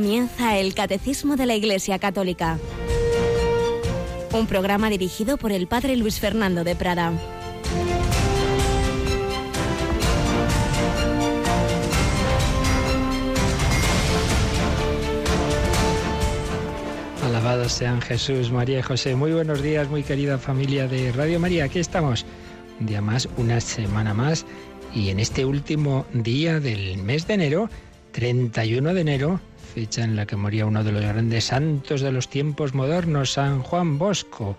Comienza el Catecismo de la Iglesia Católica, un programa dirigido por el Padre Luis Fernando de Prada. Alabados sean Jesús, María y José. Muy buenos días, muy querida familia de Radio María. Aquí estamos, un día más, una semana más, y en este último día del mes de enero, 31 de enero, fecha en la que moría uno de los grandes santos de los tiempos modernos, San Juan Bosco.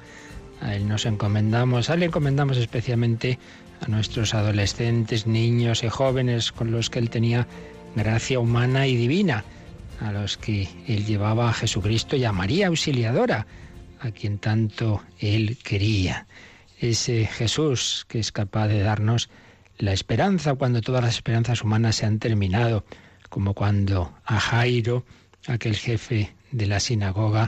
A él nos encomendamos, a él encomendamos especialmente a nuestros adolescentes, niños y jóvenes con los que él tenía gracia humana y divina, a los que él llevaba a Jesucristo y a María Auxiliadora, a quien tanto él quería. Ese Jesús que es capaz de darnos la esperanza cuando todas las esperanzas humanas se han terminado, como cuando a Jairo, aquel jefe de la sinagoga,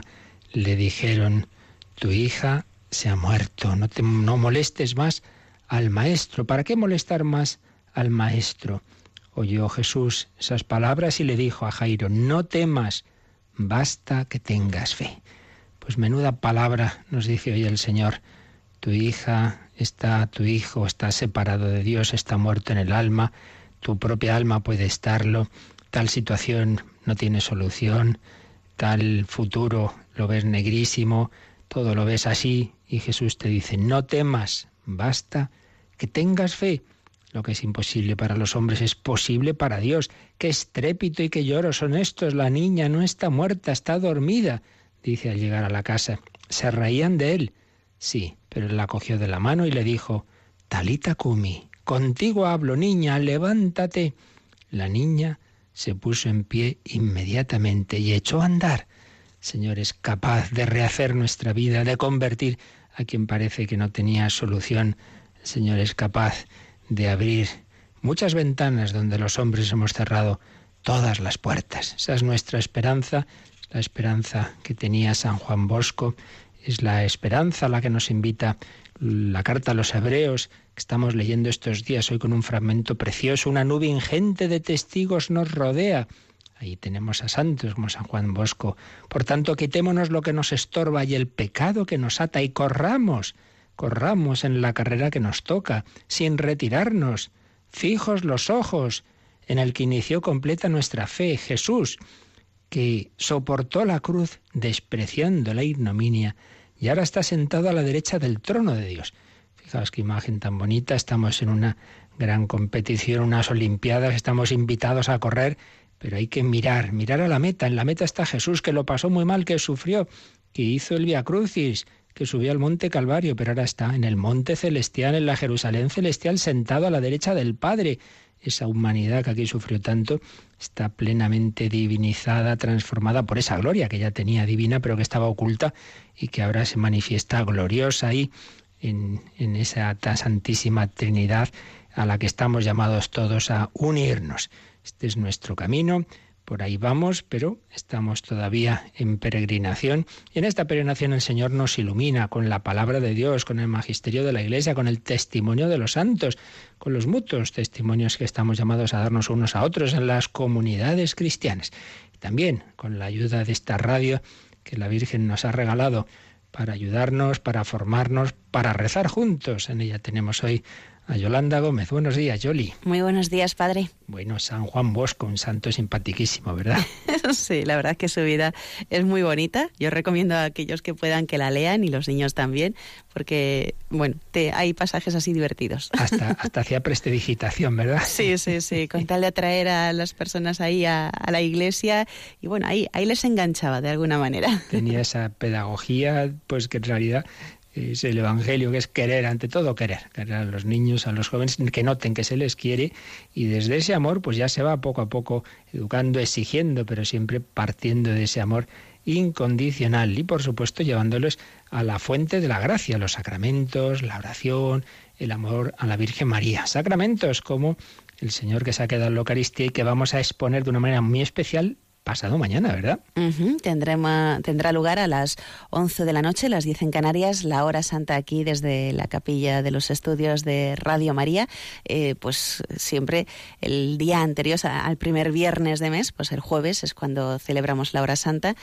le dijeron, tu hija se ha muerto, no, te, no molestes más al maestro. ¿Para qué molestar más al maestro? Oyó Jesús esas palabras y le dijo a Jairo, no temas, basta que tengas fe. Pues menuda palabra nos dice hoy el Señor, tu hija está, tu hijo está separado de Dios, está muerto en el alma, tu propia alma puede estarlo, tal situación no tiene solución, tal futuro lo ves negrísimo, todo lo ves así y Jesús te dice, no temas, basta que tengas fe. Lo que es imposible para los hombres es posible para Dios. Qué estrépito y qué lloro son estos. La niña no está muerta, está dormida, dice al llegar a la casa. Se reían de él. Sí, pero él la cogió de la mano y le dijo, Talita Kumi, contigo hablo, niña, levántate. La niña se puso en pie inmediatamente y echó a andar. Señor es capaz de rehacer nuestra vida, de convertir a quien parece que no tenía solución. El Señor es capaz de abrir muchas ventanas donde los hombres hemos cerrado todas las puertas. Esa es nuestra esperanza, la esperanza que tenía San Juan Bosco, es la esperanza a la que nos invita la carta a los hebreos que estamos leyendo estos días hoy con un fragmento precioso. Una nube ingente de testigos nos rodea. Ahí tenemos a santos como San Juan Bosco. Por tanto, quitémonos lo que nos estorba y el pecado que nos ata y corramos, corramos en la carrera que nos toca, sin retirarnos, fijos los ojos en el que inició completa nuestra fe, Jesús, que soportó la cruz despreciando la ignominia y ahora está sentado a la derecha del trono de Dios. Fijaos qué imagen tan bonita, estamos en una gran competición, unas Olimpiadas, estamos invitados a correr, pero hay que mirar, mirar a la meta. En la meta está Jesús, que lo pasó muy mal, que sufrió, que hizo el Via Crucis, que subió al monte Calvario, pero ahora está en el monte celestial, en la Jerusalén celestial, sentado a la derecha del Padre. Esa humanidad que aquí sufrió tanto está plenamente divinizada, transformada por esa gloria que ya tenía divina, pero que estaba oculta y que ahora se manifiesta gloriosa ahí en, en esa santísima Trinidad a la que estamos llamados todos a unirnos. Este es nuestro camino, por ahí vamos, pero estamos todavía en peregrinación y en esta peregrinación el Señor nos ilumina con la palabra de Dios, con el magisterio de la Iglesia, con el testimonio de los santos, con los mutuos testimonios que estamos llamados a darnos unos a otros en las comunidades cristianas. También con la ayuda de esta radio que la Virgen nos ha regalado para ayudarnos, para formarnos, para rezar juntos. En ella tenemos hoy a Yolanda Gómez. Buenos días, Yoli. Muy buenos días, padre. Bueno, San Juan Bosco, un santo simpaticísimo, ¿verdad? sí, la verdad es que su vida es muy bonita. Yo recomiendo a aquellos que puedan que la lean y los niños también, porque, bueno, te, hay pasajes así divertidos. Hasta, hasta hacía prestidigitación, ¿verdad? Sí, sí, sí, con tal de atraer a las personas ahí a, a, la iglesia y, bueno, ahí, ahí les enganchaba de alguna manera. Tenía esa pedagogía, pues que en realidad es el Evangelio, que es querer, ante todo querer, querer a los niños, a los jóvenes, que noten que se les quiere y desde ese amor pues ya se va poco a poco educando, exigiendo, pero siempre partiendo de ese amor incondicional y por supuesto llevándolos a la fuente de la gracia, los sacramentos, la oración, el amor a la Virgen María. Sacramentos como el Señor que se ha quedado en la Eucaristía y que vamos a exponer de una manera muy especial pasado mañana, ¿verdad? tendrá lugar a las 11 de la noche, las 10 en Canarias, la hora santa aquí desde la capilla de los estudios de Radio María. Eh, pues siempre el día anterior al primer viernes de mes, pues el jueves es cuando celebramos la hora santa.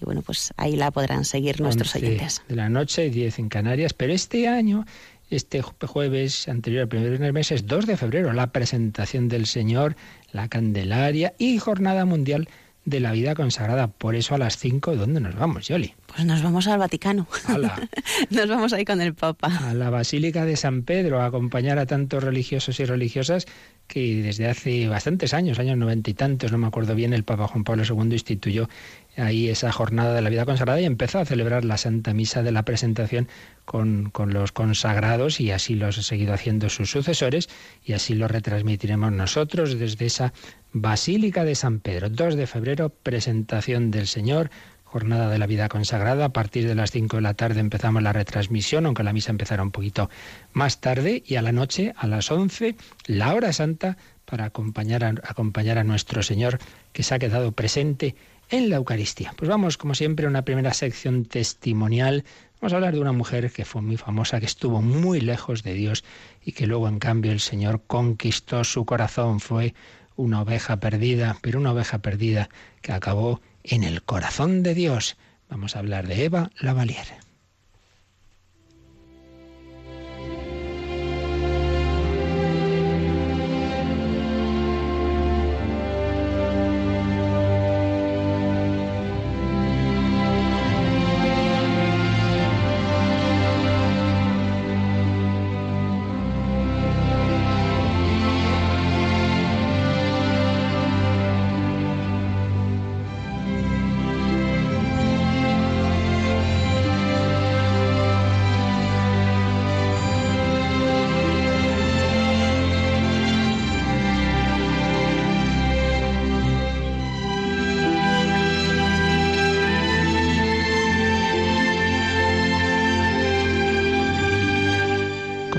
Y bueno, pues ahí la podrán seguir nuestros oyentes. De la noche, 10 en Canarias, pero este año este jueves anterior al primer viernes mes es 2 de febrero, la presentación del Señor, la Candelaria y Jornada Mundial de la vida consagrada. Por eso a las 5, ¿dónde nos vamos, Yoli? Pues nos vamos al Vaticano. nos vamos ahí con el Papa. A la Basílica de San Pedro, a acompañar a tantos religiosos y religiosas que desde hace bastantes años, años noventa y tantos, no me acuerdo bien, el Papa Juan Pablo II instituyó ahí esa jornada de la vida consagrada y empezó a celebrar la Santa Misa de la presentación con, con, los consagrados y así los ha seguido haciendo sus sucesores y así lo retransmitiremos nosotros desde esa Basílica de San Pedro. 2 de febrero, presentación del Señor, jornada de la vida consagrada. A partir de las 5 de la tarde empezamos la retransmisión, aunque la misa empezará un poquito más tarde, y a la noche, a las 11, la hora santa para acompañar a, acompañar a nuestro Señor que se ha quedado presente en la Eucaristía. Pues vamos, como siempre, a una primera sección testimonial. Vamos a hablar de una mujer que fue muy famosa, que estuvo muy lejos de Dios y que luego, en cambio, el Señor conquistó su corazón. Fue una oveja perdida, pero una oveja perdida que acabó en el corazón de Dios. Vamos a hablar de Eva Lavalier.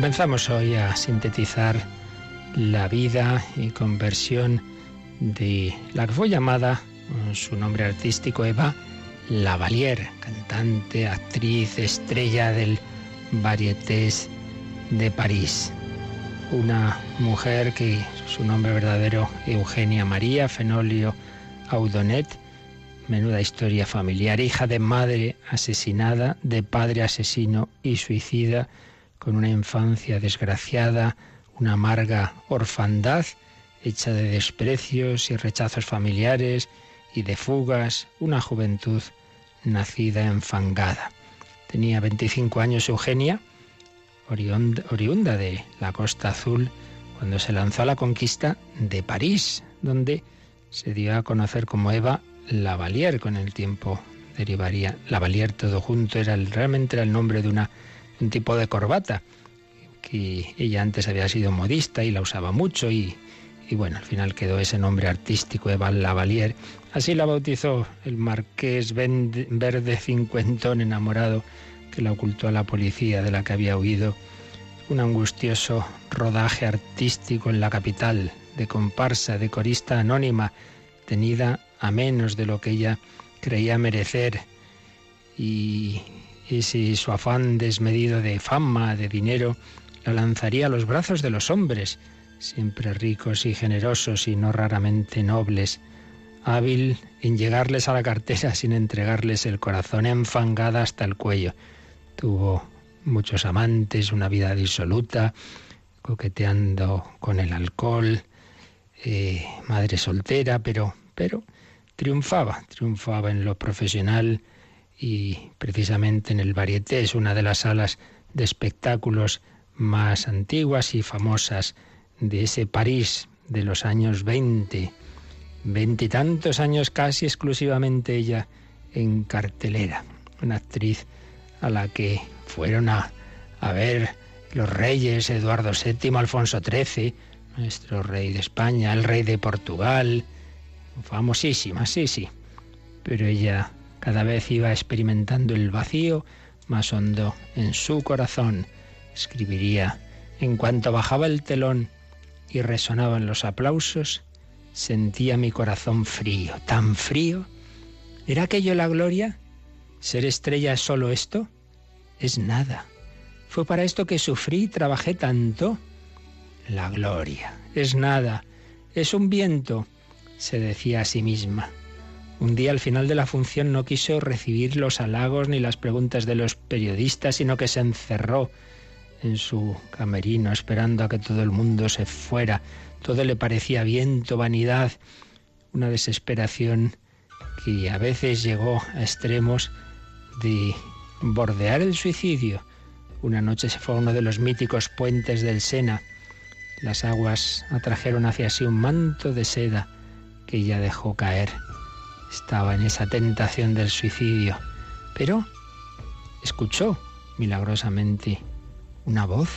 Comenzamos hoy a sintetizar la vida y conversión de la que fue llamada, su nombre artístico, Eva Lavalier, cantante, actriz, estrella del Varietés de París. Una mujer que su nombre verdadero Eugenia María Fenolio Audonet, menuda historia familiar, hija de madre asesinada, de padre asesino y suicida, con una infancia desgraciada, una amarga orfandad hecha de desprecios y rechazos familiares y de fugas, una juventud nacida enfangada. Tenía 25 años Eugenia, oriunda de la Costa Azul, cuando se lanzó a la conquista de París, donde se dio a conocer como Eva Lavalier, con el tiempo derivaría Lavalier todo junto, era realmente era el nombre de una un tipo de corbata, que ella antes había sido modista y la usaba mucho y, bueno, al final quedó ese nombre artístico, Eva Lavalier. Así la bautizó el marqués verde cincuentón enamorado que la ocultó a la policía de la que había huido. Un angustioso rodaje artístico en la capital, de comparsa, de corista anónima, tenida a menos de lo que ella creía merecer. Y, y si su afán desmedido de fama, de dinero, la lanzaría a los brazos de los hombres, siempre ricos y generosos y no raramente nobles, hábil en llegarles a la cartera sin entregarles el corazón enfangada hasta el cuello. Tuvo muchos amantes, una vida disoluta, coqueteando con el alcohol, eh, madre soltera, pero, pero triunfaba, triunfaba en lo profesional, y precisamente en el Varieté es una de las salas de espectáculos más antiguas y famosas de ese París de los años 20, veintitantos años casi exclusivamente ella en cartelera, una actriz a la que fueron a, a ver los reyes Eduardo VII, Alfonso XIII, nuestro rey de España, el rey de Portugal, famosísima, sí, sí, pero ella cada vez iba experimentando el vacío más hondo en su corazón. Escribiría, en cuanto bajaba el telón y resonaban los aplausos, sentía mi corazón frío, tan frío. ¿Era aquello la gloria? ¿Ser estrella es solo esto? Es nada. Fue para esto que sufrí y trabajé tanto. La gloria es nada, es un viento, se decía a sí misma. Un día al final de la función no quiso recibir los halagos ni las preguntas de los periodistas, sino que se encerró en su camerino esperando a que todo el mundo se fuera. Todo le parecía viento, vanidad, una desesperación que a veces llegó a extremos de bordear el suicidio. Una noche se fue a uno de los míticos puentes del Sena. Las aguas atrajeron hacia sí un manto de seda que ella dejó caer estaba en esa tentación del suicidio, pero escuchó milagrosamente una voz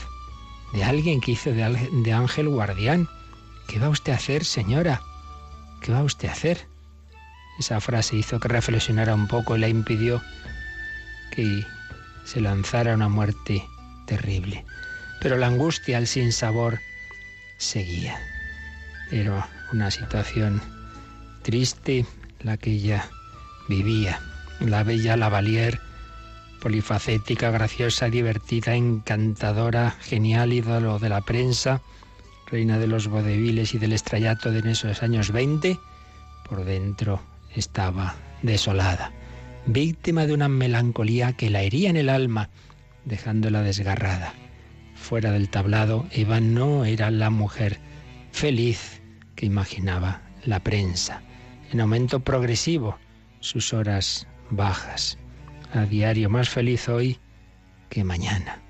de alguien que hizo de, ángel guardián. ¿Qué va usted a hacer, señora? ¿Qué va usted a hacer? Esa frase hizo que reflexionara un poco y la impidió que se lanzara a una muerte terrible. Pero la angustia, el sinsabor, seguía. Era una situación triste, la que ella vivía. La bella Lavalier, polifacética, graciosa, divertida, encantadora, genial ídolo de la prensa, reina de los vodeviles y del estrellato de esos años 20, por dentro estaba desolada, víctima de una melancolía que la hería en el alma, dejándola desgarrada. Fuera del tablado, Eva no era la mujer feliz que imaginaba la prensa en aumento progresivo sus horas bajas. A diario más feliz hoy que mañana.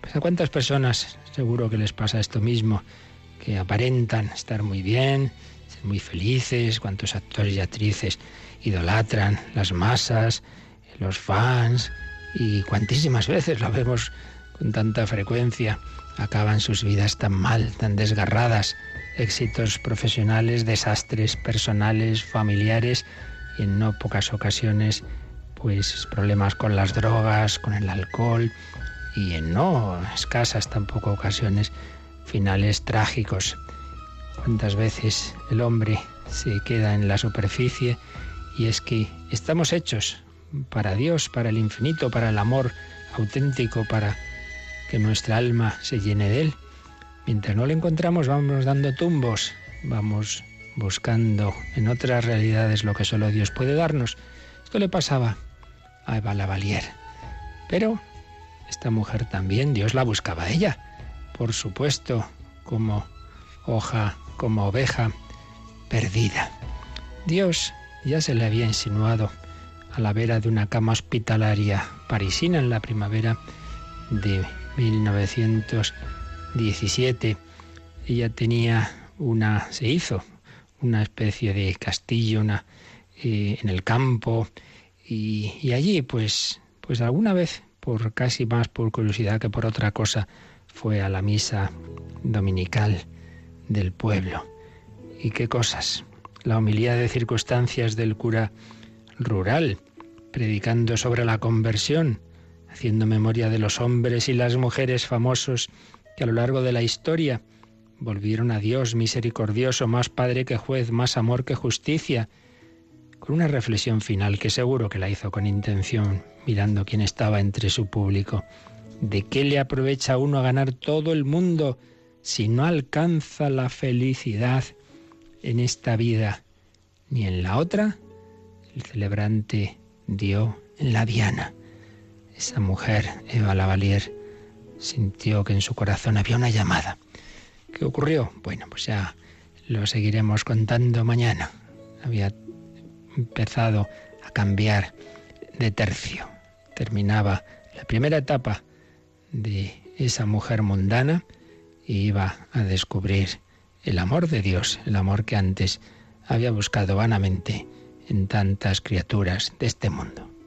Pues a cuántas personas seguro que les pasa esto mismo, que aparentan estar muy bien, ser muy felices, cuántos actores y actrices idolatran las masas, los fans, y cuantísimas veces lo vemos con tanta frecuencia, acaban sus vidas tan mal, tan desgarradas, éxitos profesionales, desastres personales, familiares y en no pocas ocasiones pues problemas con las drogas, con el alcohol y en no escasas tampoco ocasiones finales trágicos. ¿Cuántas veces el hombre se queda en la superficie y es que estamos hechos para Dios, para el infinito, para el amor auténtico, para que nuestra alma se llene de Él? Mientras no lo encontramos, vamos dando tumbos, vamos buscando en otras realidades lo que solo Dios puede darnos. Esto le pasaba a Eva Lavalier. Pero esta mujer también, Dios la buscaba a ella, por supuesto, como hoja, como oveja perdida. Dios ya se le había insinuado a la vera de una cama hospitalaria parisina en la primavera de 1900 17, ella tenía una, se hizo una especie de castillo una, eh, en el campo y, allí pues, pues alguna vez, por casi más por curiosidad que por otra cosa, fue a la misa dominical del pueblo. ¿Y qué cosas? La humildad de circunstancias del cura rural, predicando sobre la conversión, haciendo memoria de los hombres y las mujeres famosos que a lo largo de la historia volvieron a Dios misericordioso, más Padre que juez, más amor que justicia, con una reflexión final que seguro que la hizo con intención, mirando quién estaba entre su público. ¿De qué le aprovecha uno a ganar todo el mundo si no alcanza la felicidad en esta vida ni en la otra? El celebrante dio en la diana. Esa mujer, Eva Lavalier, sintió que en su corazón había una llamada. ¿Qué ocurrió? Bueno, pues ya lo seguiremos contando mañana. Había empezado a cambiar de tercio. Terminaba la primera etapa de esa mujer mundana y iba a descubrir el amor de Dios, el amor que antes había buscado vanamente en tantas criaturas de este mundo.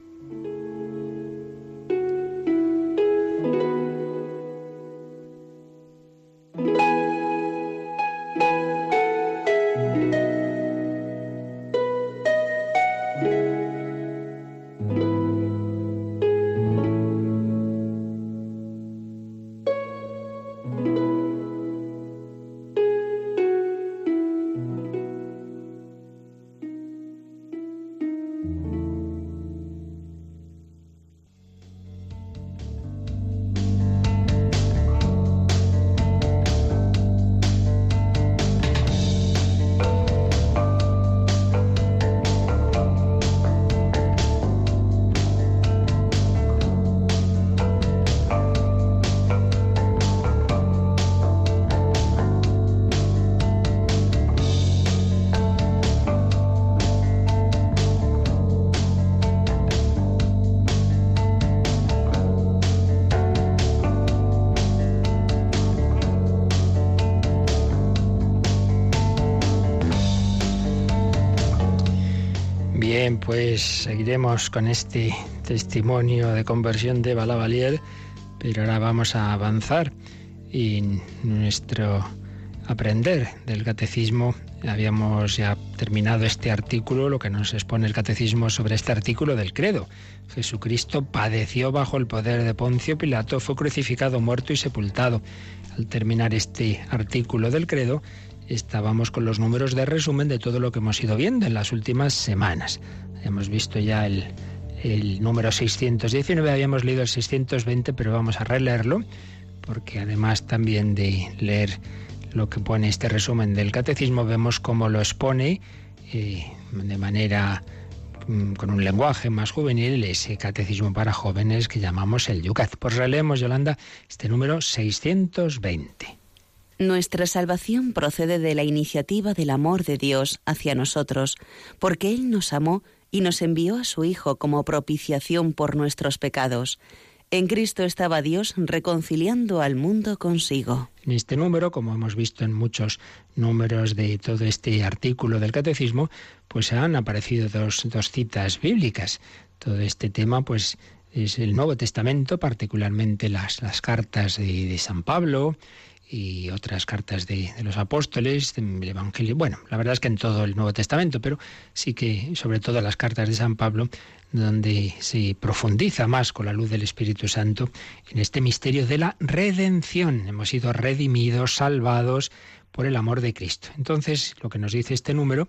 Seguiremos con este testimonio de conversión de Balavalier, pero ahora vamos a avanzar en nuestro aprender del catecismo. Habíamos ya terminado este artículo, lo que nos expone el catecismo sobre este artículo del credo. Jesucristo padeció bajo el poder de Poncio Pilato, fue crucificado, muerto y sepultado. Al terminar este artículo del credo, estábamos con los números de resumen de todo lo que hemos ido viendo en las últimas semanas. Hemos visto ya el, número 619, habíamos leído el 620, pero vamos a releerlo, porque además también de leer lo que pone este resumen del catecismo, vemos cómo lo expone eh, de manera mm, con un lenguaje más juvenil, ese catecismo para jóvenes que llamamos el Yucat. Pues releemos, Yolanda, este número 620. Nuestra salvación procede de la iniciativa del amor de Dios hacia nosotros, porque Él nos amó y nos envió a su Hijo como propiciación por nuestros pecados. En Cristo estaba Dios reconciliando al mundo consigo. En este número, como hemos visto en muchos números de todo este artículo del Catecismo, pues han aparecido dos, citas bíblicas. Todo este tema, pues, es el Nuevo Testamento, particularmente las, las cartas de, de San Pablo, y otras cartas de, los apóstoles, del Evangelio. Bueno, la verdad es que en todo el Nuevo Testamento, pero sí que sobre todo las cartas de San Pablo, donde se profundiza más con la luz del Espíritu Santo en este misterio de la redención. Hemos sido redimidos, salvados por el amor de Cristo. Entonces, lo que nos dice este número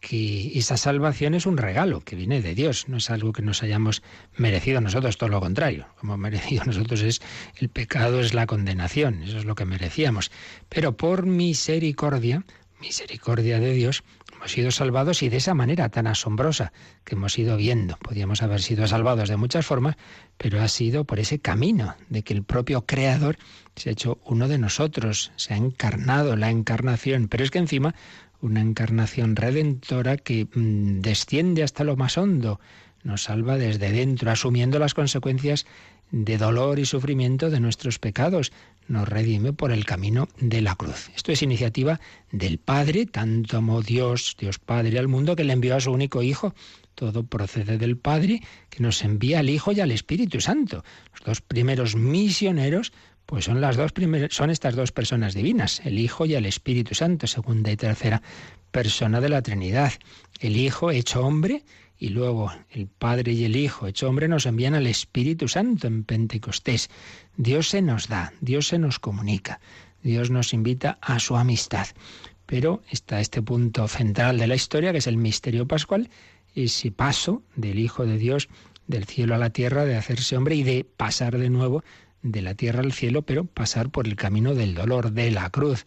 que esa salvación es un regalo que viene de Dios, no es algo que nos hayamos merecido nosotros, todo lo contrario. Como merecido nosotros es el pecado, es la condenación, eso es lo que merecíamos. Pero por misericordia, misericordia de Dios, hemos sido salvados y de esa manera tan asombrosa que hemos ido viendo. Podíamos haber sido salvados de muchas formas, pero ha sido por ese camino de que el propio Creador se ha hecho uno de nosotros, se ha encarnado la encarnación, pero es que encima una encarnación redentora que mm, desciende hasta lo más hondo, nos salva desde dentro, asumiendo las consecuencias de dolor y sufrimiento de nuestros pecados, nos redime por el camino de la cruz. Esto es iniciativa del Padre, tanto amó Dios, Dios Padre al mundo, que le envió a su único Hijo. Todo procede del Padre, que nos envía al Hijo y al Espíritu Santo. Los dos primeros misioneros pues son las dos son estas dos personas divinas, el Hijo y el Espíritu Santo, segunda y tercera persona de la Trinidad. El Hijo hecho hombre y luego el Padre y el Hijo hecho hombre nos envían al Espíritu Santo en Pentecostés. Dios se nos da, Dios se nos comunica, Dios nos invita a su amistad. Pero está este punto central de la historia, que es el misterio pascual, ese paso del Hijo de Dios del cielo a la tierra, de hacerse hombre y de pasar de nuevo de la tierra al cielo, pero pasar por el camino del dolor, de la cruz,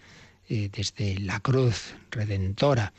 eh, desde la cruz redentora,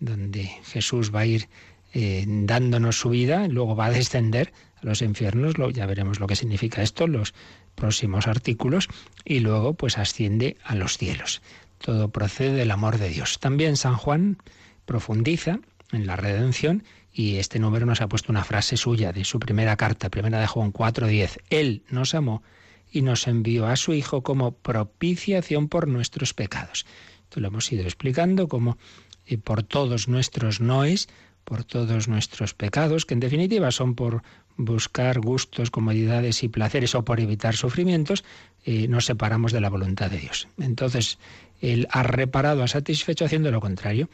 donde Jesús va a ir eh, dándonos su vida, luego va a descender a los infiernos, lo, ya veremos lo que significa esto, los próximos artículos, y luego pues asciende a los cielos. Todo procede del amor de Dios. También San Juan profundiza en la redención y este número nos ha puesto una frase suya de su primera carta, primera de Juan 4:10. Él nos amó y nos envió a su Hijo como propiciación por nuestros pecados. Esto lo hemos ido explicando como eh, por todos nuestros noes, por todos nuestros pecados, que en definitiva son por buscar gustos, comodidades y placeres o por evitar sufrimientos, eh, nos separamos de la voluntad de Dios. Entonces, Él ha reparado, ha satisfecho haciendo lo contrario,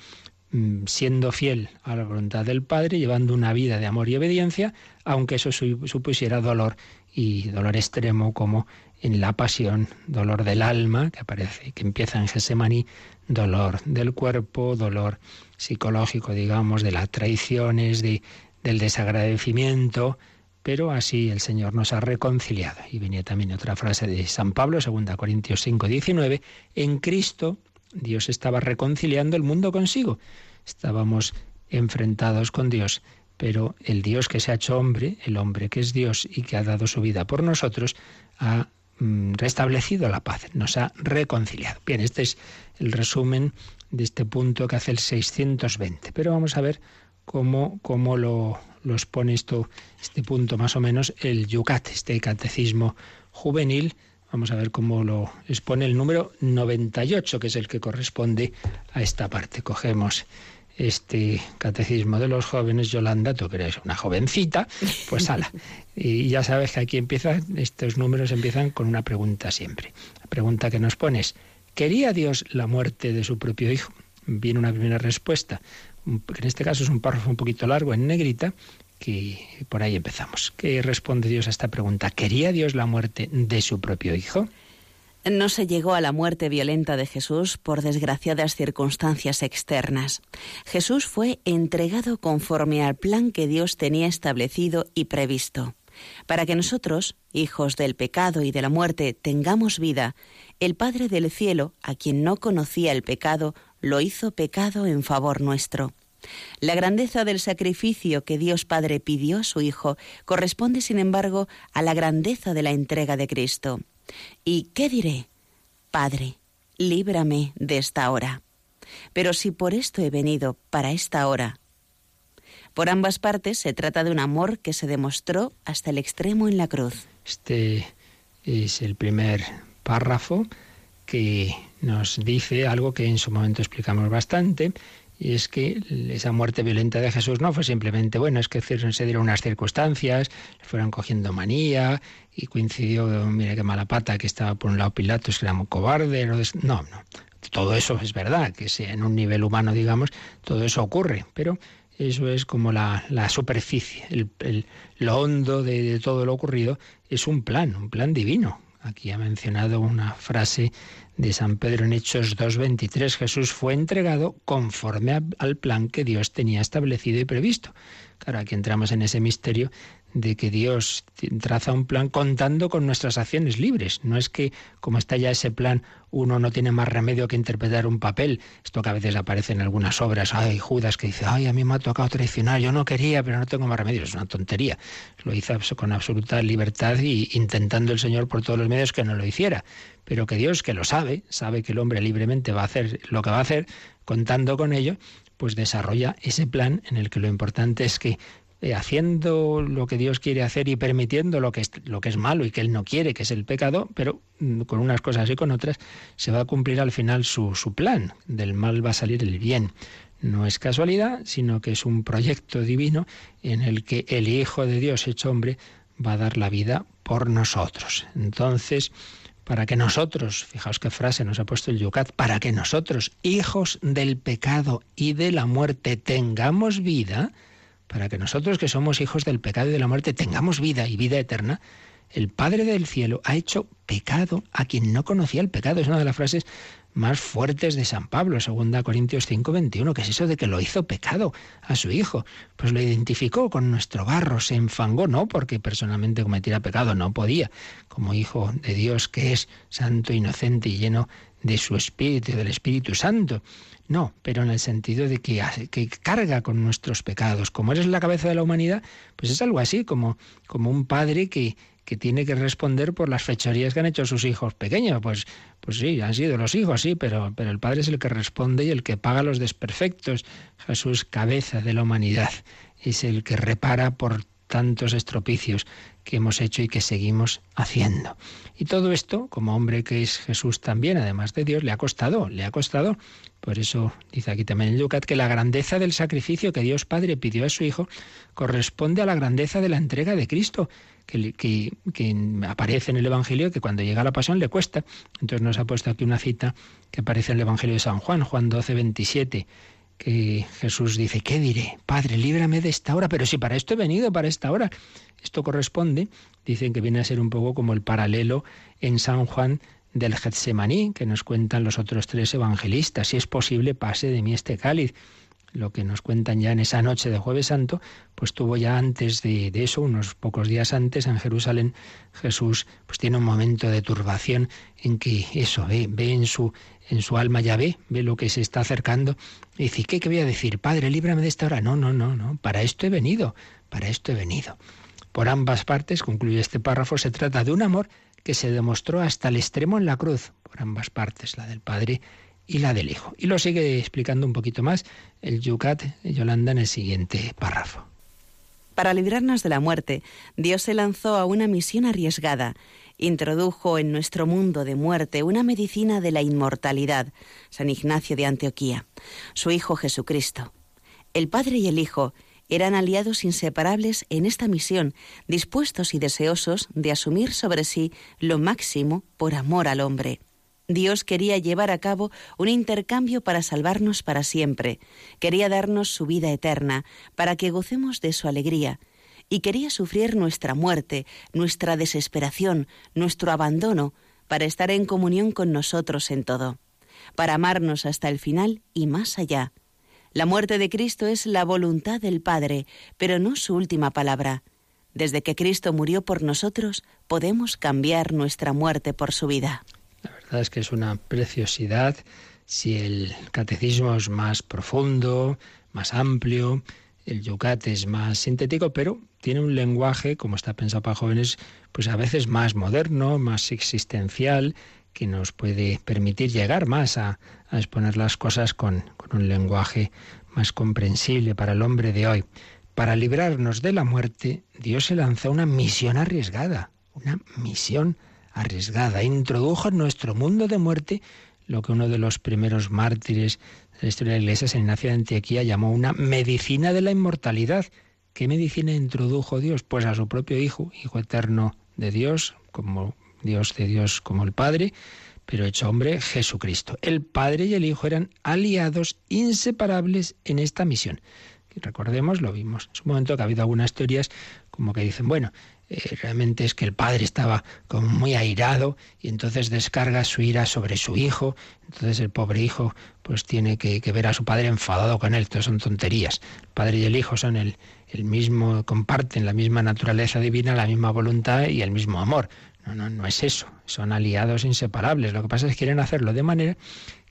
siendo fiel a la voluntad del Padre, llevando una vida de amor y obediencia, aunque eso supusiera dolor y dolor extremo como en la pasión, dolor del alma, que aparece, que empieza en Gesemaní, dolor del cuerpo, dolor psicológico, digamos, de las traiciones, de, del desagradecimiento, pero así el Señor nos ha reconciliado. Y venía también otra frase de San Pablo, 2 Corintios 5, 19, en Cristo Dios estaba reconciliando el mundo consigo. Estábamos enfrentados con Dios pero el Dios que se ha hecho hombre, el hombre que es Dios y que ha dado su vida por nosotros, ha mm, restablecido la paz, nos ha reconciliado. Bien, este es el resumen de este punto que hace el 620, pero vamos a ver cómo, cómo lo, expone esto, este punto más o menos, el Yucat, este catecismo juvenil. Vamos a ver cómo lo expone el número 98, que es el que corresponde a esta parte. Cogemos este catecismo de los jóvenes, Yolanda, tú que eres una jovencita, pues ala. Y ya sabes que aquí empiezan, estos números empiezan con una pregunta siempre. La pregunta que nos pones, ¿quería Dios la muerte de su propio hijo? Viene una primera respuesta, que en este caso es un párrafo un poquito largo en negrita, que por ahí empezamos. ¿Qué responde Dios a esta pregunta? ¿Quería Dios la muerte de su propio hijo? No se llegó a la muerte violenta de Jesús por desgraciadas circunstancias externas. Jesús fue entregado conforme al plan que Dios tenía establecido y previsto. Para que nosotros, hijos del pecado y de la muerte, tengamos vida, el Padre del cielo, a quien no conocía el pecado, lo hizo pecado en favor nuestro. La grandeza del sacrificio que Dios Padre pidió a su Hijo corresponde, sin embargo, a la grandeza de la entrega de Cristo. ¿Y qué diré? Padre, líbrame de esta hora. Pero si por esto he venido, para esta hora. Por ambas partes se trata de un amor que se demostró hasta el extremo en la cruz. Este es el primer párrafo que nos dice algo que en su momento explicamos bastante, y es que esa muerte violenta de Jesús no fue simplemente, bueno, es que se dieron unas circunstancias, fueron cogiendo manía y coincidió, mire qué mala pata, que estaba por un lado Pilatos, que era muy cobarde. No, no. Todo eso es verdad, que sea en un nivel humano, digamos, todo eso ocurre, pero eso es como la, superficie, el, lo hondo de todo lo ocurrido es un plan, un plan divino. Aquí ha mencionado una frase de San Pedro en Hechos 2.23, Jesús fue entregado conforme al plan que Dios tenía establecido y previsto. Claro, aquí entramos en ese misterio de que Dios traza un plan contando con nuestras acciones libres. No es que, como está ya ese plan, uno no tiene más remedio que interpretar un papel. Esto que a veces aparece en algunas obras. Ay, Judas que dice, ay, a mí me ha tocado traicionar, yo no quería, pero no tengo más remedio. Es una tontería. Lo hizo con absoluta libertad y intentando el Señor por todos los medios que no lo hiciera. Pero que Dios, que lo sabe, sabe que el hombre libremente va a hacer lo que va a hacer, contando con ello, pues desarrolla ese plan en el que lo importante es que eh, haciendo lo que Dios quiere hacer y permitiendo lo que, es, malo y que Él no quiere, que es el pecado, pero mm, con unas cosas y con otras, se va a cumplir al final su, su plan. Del mal va a salir el bien. No es casualidad, sino que es un proyecto divino en el que el Hijo de Dios hecho hombre va a dar la vida por nosotros. Entonces, para que nosotros, fijaos qué frase nos ha puesto el Yucat, para que nosotros, hijos del pecado y de la muerte, tengamos vida, para que nosotros que somos hijos del pecado y de la muerte tengamos vida y vida eterna, el Padre del Cielo ha hecho pecado a quien no conocía el pecado. Es una de las frases más fuertes de San Pablo, 2 Corintios 5, 21, que es eso de que lo hizo pecado a su hijo. Pues lo identificó con nuestro barro, se enfangó, no porque personalmente cometiera pecado, no podía, como hijo de Dios que es santo, inocente y lleno de su espíritu, del Espíritu Santo. No, pero en el sentido de que, que carga con nuestros pecados. Como eres la cabeza de la humanidad, pues es algo así, como, como un padre que, que tiene que responder por las fechorías que han hecho sus hijos pequeños. Pues, pues sí, han sido los hijos, sí, pero, pero el Padre es el que responde y el que paga los desperfectos. Jesús, cabeza de la humanidad, es el que repara por tantos estropicios que hemos hecho y que seguimos haciendo. Y todo esto, como hombre que es Jesús también, además de Dios, le ha costado, le ha costado. Por eso dice aquí también el Yucat que la grandeza del sacrificio que Dios Padre pidió a su Hijo corresponde a la grandeza de la entrega de Cristo, que, que, que aparece en el Evangelio, que cuando llega la pasión le cuesta. Entonces nos ha puesto aquí una cita que aparece en el Evangelio de San Juan, Juan 12, 27 que Jesús dice, ¿qué diré? Padre, líbrame de esta hora, pero si para esto he venido, para esta hora. Esto corresponde, dicen que viene a ser un poco como el paralelo en San Juan del Getsemaní, que nos cuentan los otros tres evangelistas. Si es posible, pase de mí este cáliz. Lo que nos cuentan ya en esa noche de Jueves Santo, pues tuvo ya antes de, eso, unos pocos días antes, en Jerusalén, Jesús pues tiene un momento de turbación en que eso, ve, ve en su, en su alma ya ve, ve lo que se está acercando y dice, ¿qué, ¿qué voy a decir? Padre, líbrame de esta hora. No, no, no, no, para esto he venido, para esto he venido. Por ambas partes, concluye este párrafo, se trata de un amor que se demostró hasta el extremo en la cruz, por ambas partes, la del Padre y la del Hijo. Y lo sigue explicando un poquito más el Yucat Yolanda en el siguiente párrafo. Para librarnos de la muerte, Dios se lanzó a una misión arriesgada. Introdujo en nuestro mundo de muerte una medicina de la inmortalidad, San Ignacio de Antioquía, su Hijo Jesucristo El Padre y el Hijo eran aliados inseparables en esta misión, dispuestos y deseosos de asumir sobre sí lo máximo por amor al hombre. Dios quería llevar a cabo un intercambio para salvarnos para siempre, quería darnos su vida eterna, para que gocemos de su alegría, y quería sufrir nuestra muerte, nuestra desesperación, nuestro abandono, para estar en comunión con nosotros en todo, para amarnos hasta el final y más allá. La muerte de Cristo es la voluntad del Padre, pero no su última palabra. Desde que Cristo murió por nosotros, podemos cambiar nuestra muerte por su vida. Es que es una preciosidad. Si el catecismo es más profundo, más amplio, el Yucat es más sintético, pero tiene un lenguaje, como está pensado para jóvenes, pues a veces más moderno, más existencial, que nos puede permitir llegar más a, exponer las cosas con, con un lenguaje más comprensible para el hombre de hoy. Para librarnos de la muerte, Dios se lanzó una misión arriesgada, una misión arriesgada. Introdujo en nuestro mundo de muerte lo que uno de los primeros mártires de la historia de la Iglesia, San Ignacio de Antioquía, llamó una medicina de la inmortalidad. ¿Qué medicina introdujo Dios? Pues a su propio Hijo, Hijo eterno de Dios, como Dios de Dios como el Padre, pero hecho hombre, Jesucristo. El Padre y el Hijo eran aliados inseparables en esta misión. Recordemos, lo vimos en su momento, que ha habido algunas teorías como que dicen, bueno, eh, realmente es que el padre estaba como muy airado y entonces descarga su ira sobre su hijo, entonces el pobre hijo pues tiene que, ver a su padre enfadado con él, todas son tonterías. El padre y el hijo son el, el mismo, comparten la misma naturaleza divina, la misma voluntad y el mismo amor. No, no, no es eso, son aliados inseparables. Lo que pasa es que quieren hacerlo de manera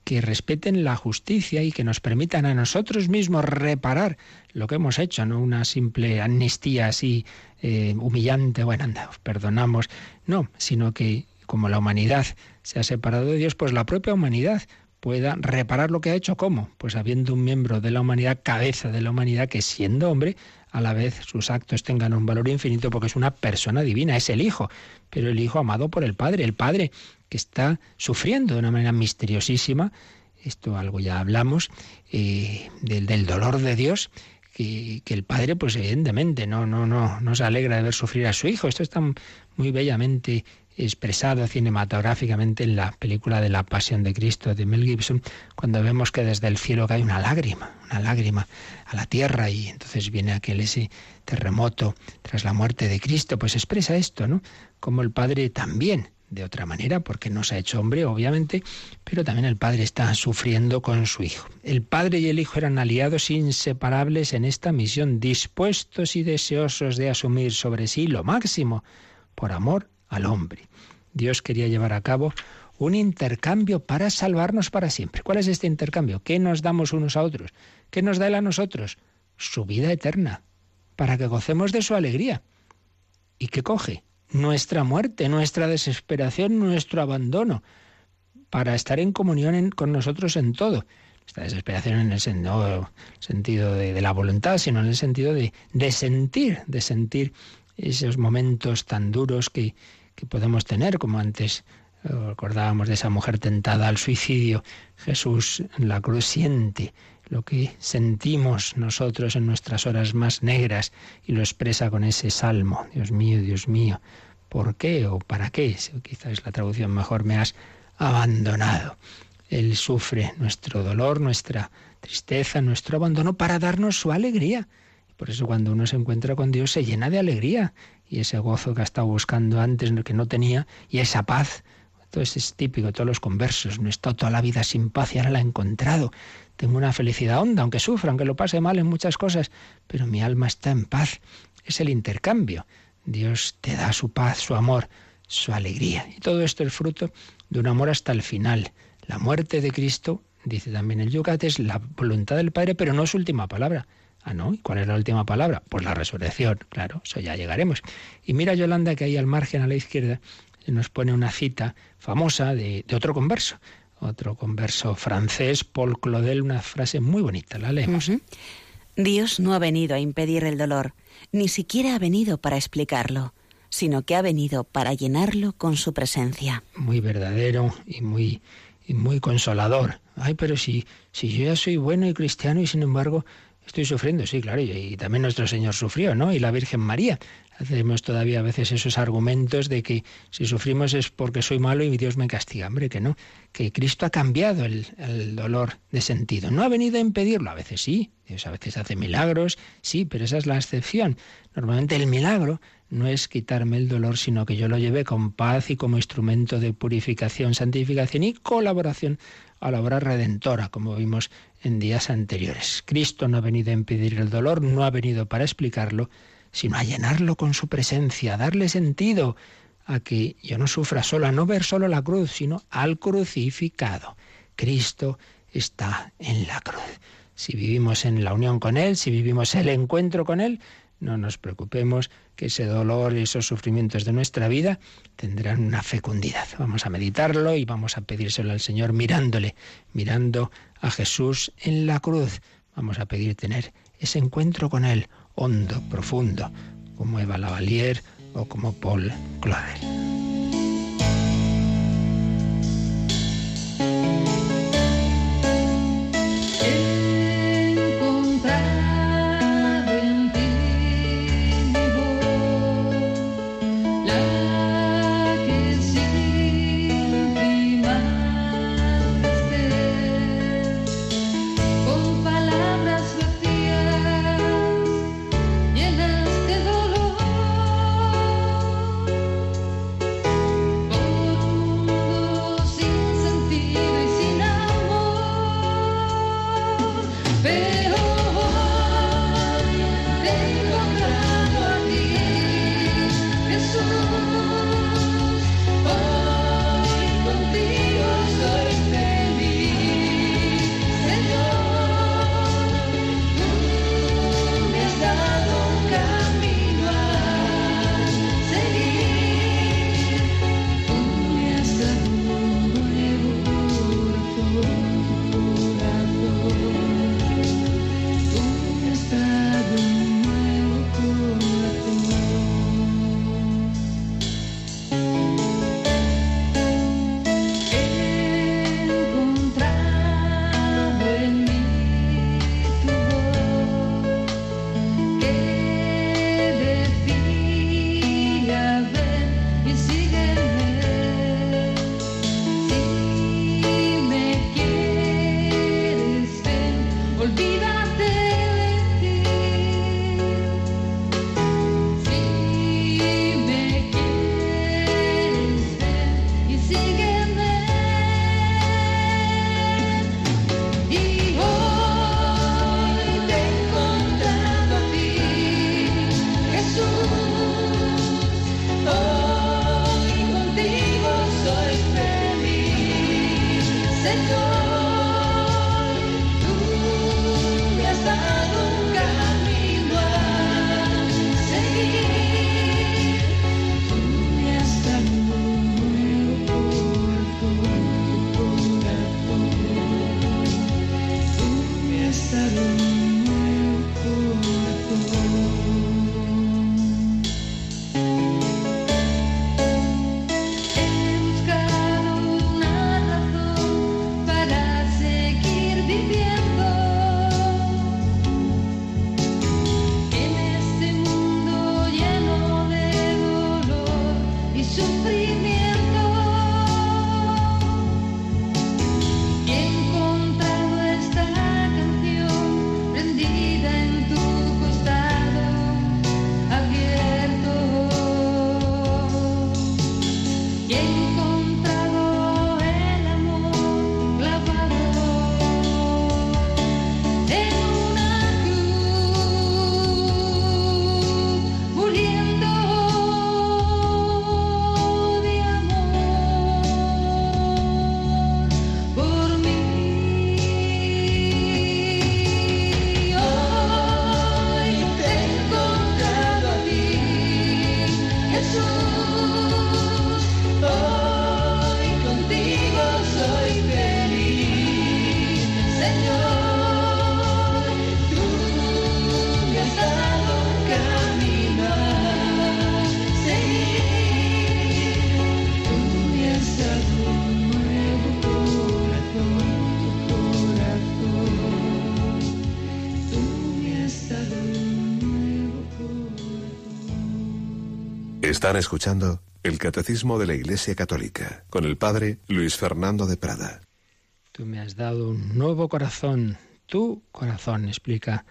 que respeten la justicia y que nos permitan a nosotros mismos reparar lo que hemos hecho, no una simple amnistía así eh, humillante, bueno, anda, perdonamos, no, sino que como la humanidad se ha separado de Dios, pues la propia humanidad pueda reparar lo que ha hecho. ¿Cómo? Pues habiendo un miembro de la humanidad, cabeza de la humanidad, que siendo hombre, a la vez sus actos tengan un valor infinito porque es una persona divina, es el Hijo, pero el Hijo amado por el Padre, el Padre que está sufriendo de una manera misteriosísima, esto algo ya hablamos, eh, del, del, dolor de Dios, que, que, el Padre, pues evidentemente, no, no, no, no se alegra de ver sufrir a su Hijo. Esto está muy bellamente expresado cinematográficamente en la película de la Pasión de Cristo de Mel Gibson, cuando vemos que desde el cielo cae una lágrima, una lágrima a la tierra y entonces viene aquel ese terremoto tras la muerte de Cristo, pues expresa esto, ¿no? Como el Padre también de otra manera, porque no se ha hecho hombre, obviamente, pero también el Padre está sufriendo con su Hijo. El Padre y el Hijo eran aliados inseparables en esta misión, dispuestos y deseosos de asumir sobre sí lo máximo por amor al hombre. Dios quería llevar a cabo un intercambio para salvarnos para siempre. ¿Cuál es este intercambio? ¿Qué nos damos unos a otros? ¿Qué nos da Él a nosotros? Su vida eterna, para que gocemos de su alegría. ¿Y qué coge? nuestra muerte, nuestra desesperación, nuestro abandono, para estar en comunión con nosotros en todo. Esta desesperación en el sentido de, la voluntad, sino en el sentido de, de, sentir, de sentir esos momentos tan duros que, que podemos tener, como antes recordábamos de esa mujer tentada al suicidio. Jesús en la cruz siente lo que sentimos nosotros en nuestras horas más negras y lo expresa con ese salmo. Dios mío, Dios mío, ¿por qué o para qué? Quizás la traducción mejor me has abandonado. Él sufre nuestro dolor, nuestra tristeza, nuestro abandono para darnos su alegría. Por eso cuando uno se encuentra con Dios se llena de alegría y ese gozo que ha estado buscando antes, que no tenía, y esa paz. Entonces es típico de todos los conversos. No he estado toda la vida sin paz y ahora la he encontrado. Tengo una felicidad honda, aunque sufra, aunque lo pase mal en muchas cosas, pero mi alma está en paz. Es el intercambio. Dios te da su paz, su amor, su alegría. Y todo esto es fruto de un amor hasta el final. La muerte de Cristo, dice también el Yucat, es la voluntad del Padre, pero no su última palabra. Ah, ¿no? ¿Y cuál es la última palabra? Pues la resurrección, claro, eso ya llegaremos. Y mira Yolanda que ahí al margen a la izquierda nos pone una cita famosa de, de otro converso, otro converso francés, Paul Claudel, una frase muy bonita, la leemos. Dios no ha venido a impedir el dolor, ni siquiera ha venido para explicarlo, sino que ha venido para llenarlo con su presencia. Muy verdadero y muy, y muy consolador. Ay, pero si, si yo ya soy bueno y cristiano y sin embargo Estoy sufriendo, sí, claro, y, también nuestro Señor sufrió, ¿no? Y la Virgen María. Hacemos todavía a veces esos argumentos de que si sufrimos es porque soy malo y Dios me castiga. Hombre, que no, que Cristo ha cambiado el, el dolor de sentido. No ha venido a impedirlo, a veces sí, Dios a veces hace milagros, sí, pero esa es la excepción. Normalmente el milagro no es quitarme el dolor, sino que yo lo lleve con paz y como instrumento de purificación, santificación y colaboración a la obra redentora, como vimos en días anteriores. Cristo no ha venido a impedir el dolor, no ha venido para explicarlo, sino a llenarlo con su presencia, a darle sentido a que yo no sufra solo, a no ver solo la cruz, sino al crucificado. Cristo está en la cruz. Si vivimos en la unión con Él, si vivimos el encuentro con Él, no nos preocupemos que ese dolor y esos sufrimientos de nuestra vida tendrán una fecundidad. Vamos a meditarlo y vamos a pedírselo al Señor mirándole, mirando a Jesús en la cruz. Vamos a pedir tener ese encuentro con Él, hondo, profundo, como Eva Lavalier o como Paul Claudel. Están escuchando el Catecismo de la Iglesia Católica con el Padre Luis Fernando de Prada. Tú me has dado un nuevo corazón, tu corazón, explica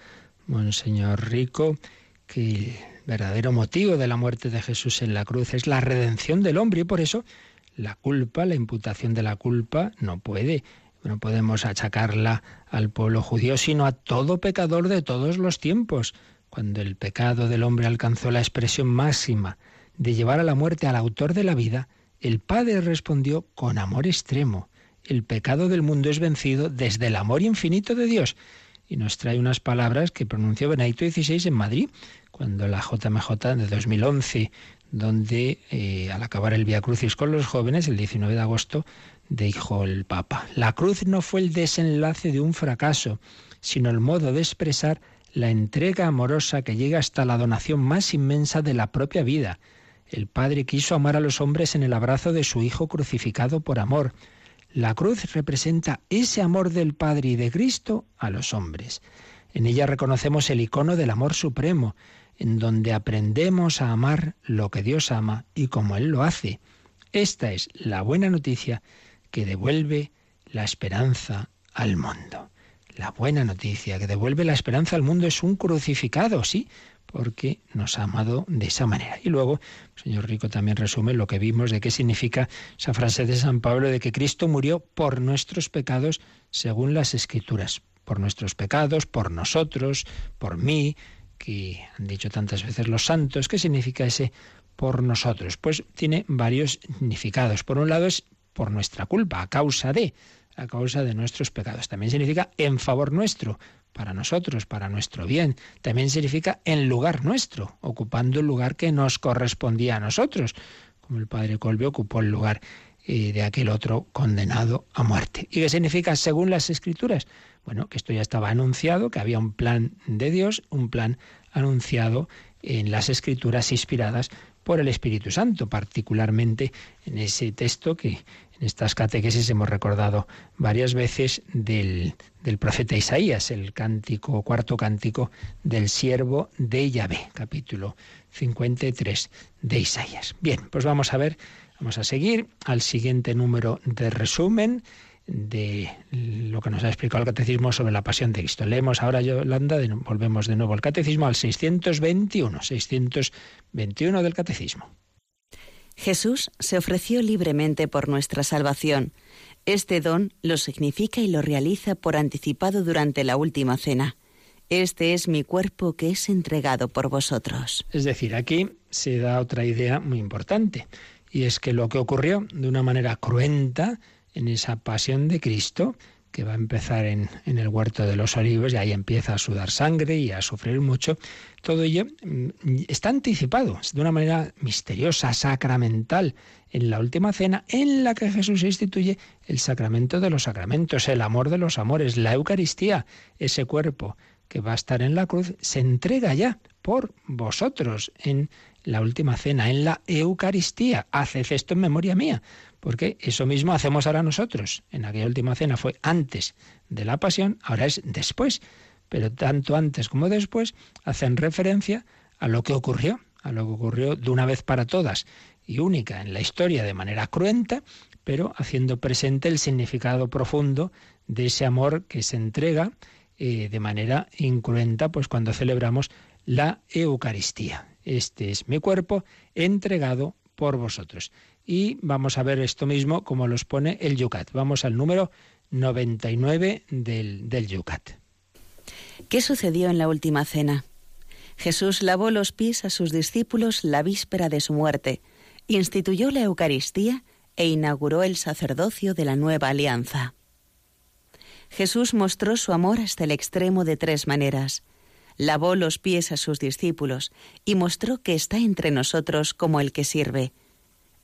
Monseñor Rico, que el verdadero motivo de la muerte de Jesús en la cruz es la redención del hombre y por eso la culpa, la imputación de la culpa, no puede, no podemos achacarla al pueblo judío, sino a todo pecador de todos los tiempos. Cuando el pecado del hombre alcanzó la expresión máxima de llevar a la muerte al autor de la vida, el Padre respondió con amor extremo. El pecado del mundo es vencido desde el amor infinito de Dios. Y nos trae unas palabras que pronunció Benedicto XVI en Madrid, cuando la JMJ de 2011 donde eh, al acabar el Via Crucis con los jóvenes, el 19 de agosto, dijo el Papa, la cruz no fue el desenlace de un fracaso, sino el modo de expresar la entrega amorosa que llega hasta la donación más inmensa de la propia vida. El Padre quiso amar a los hombres en el abrazo de su Hijo crucificado por amor. La cruz representa ese amor del Padre y de Cristo a los hombres. En ella reconocemos el icono del amor supremo, en donde aprendemos a amar lo que Dios ama y como Él lo hace. Esta es la buena noticia que devuelve la esperanza al mundo. La buena noticia que devuelve la esperanza al mundo es un crucificado, sí, porque nos ha amado de esa manera. Y luego, el señor Rico también resume lo que vimos de qué significa esa frase de San Pablo de que Cristo murió por nuestros pecados según las Escrituras, por nuestros pecados, por nosotros, por mí, que han dicho tantas veces los santos. ¿Qué significa ese por nosotros? Pues tiene varios significados. Por un lado es por nuestra culpa, a causa de, a causa de nuestros pecados. También significa en favor nuestro, para nosotros, para nuestro bien. También significa en lugar nuestro, ocupando el lugar que nos correspondía a nosotros, como el padre Colbe ocupó el lugar eh, de aquel otro condenado a muerte. ¿Y qué significa según las escrituras? Bueno, que esto ya estaba anunciado, que había un plan de Dios, un plan anunciado en las escrituras inspiradas por el Espíritu Santo, particularmente en ese texto que en estas catequesis hemos recordado varias veces del, del profeta Isaías, el cántico, cuarto cántico del siervo de Yahvé, capítulo 53 de Isaías. Bien, pues vamos a ver, vamos a seguir al siguiente número de resumen de lo que nos ha explicado el catecismo sobre la pasión de Cristo. Leemos ahora, Yolanda, volvemos de nuevo al catecismo al 621, 621 del catecismo. Jesús se ofreció libremente por nuestra salvación. Este don lo significa y lo realiza por anticipado durante la última cena. Este es mi cuerpo que es entregado por vosotros. Es decir, aquí se da otra idea muy importante, y es que lo que ocurrió de una manera cruenta, en esa pasión de Cristo que va a empezar en, el huerto de los olivos y ahí empieza a sudar sangre y a sufrir mucho. Todo ello mm, está anticipado de una manera misteriosa, sacramental, en la última cena en la que Jesús instituye el sacramento de los sacramentos, el amor de los amores, la Eucaristía, ese cuerpo que va a estar en la cruz, se entrega ya por vosotros en la última cena, en la Eucaristía. Haced esto en memoria mía porque eso mismo hacemos ahora nosotros. En aquella última cena fue antes de la pasión, ahora es después. Pero tanto antes como después hacen referencia a lo que ocurrió, a lo que ocurrió de una vez para todas y única en la historia de manera cruenta, pero haciendo presente el significado profundo de ese amor que se entrega eh, de manera incruenta, pues cuando celebramos la Eucaristía. Este es mi cuerpo entregado por vosotros. Y vamos a ver esto mismo como los pone el Yucat. Vamos al número 99 del, del Yucat. ¿Qué sucedió en la última cena? Jesús lavó los pies a sus discípulos la víspera de su muerte, instituyó la Eucaristía e inauguró el sacerdocio de la nueva alianza. Jesús mostró su amor hasta el extremo de tres maneras. Lavó los pies a sus discípulos y mostró que está entre nosotros como el que sirve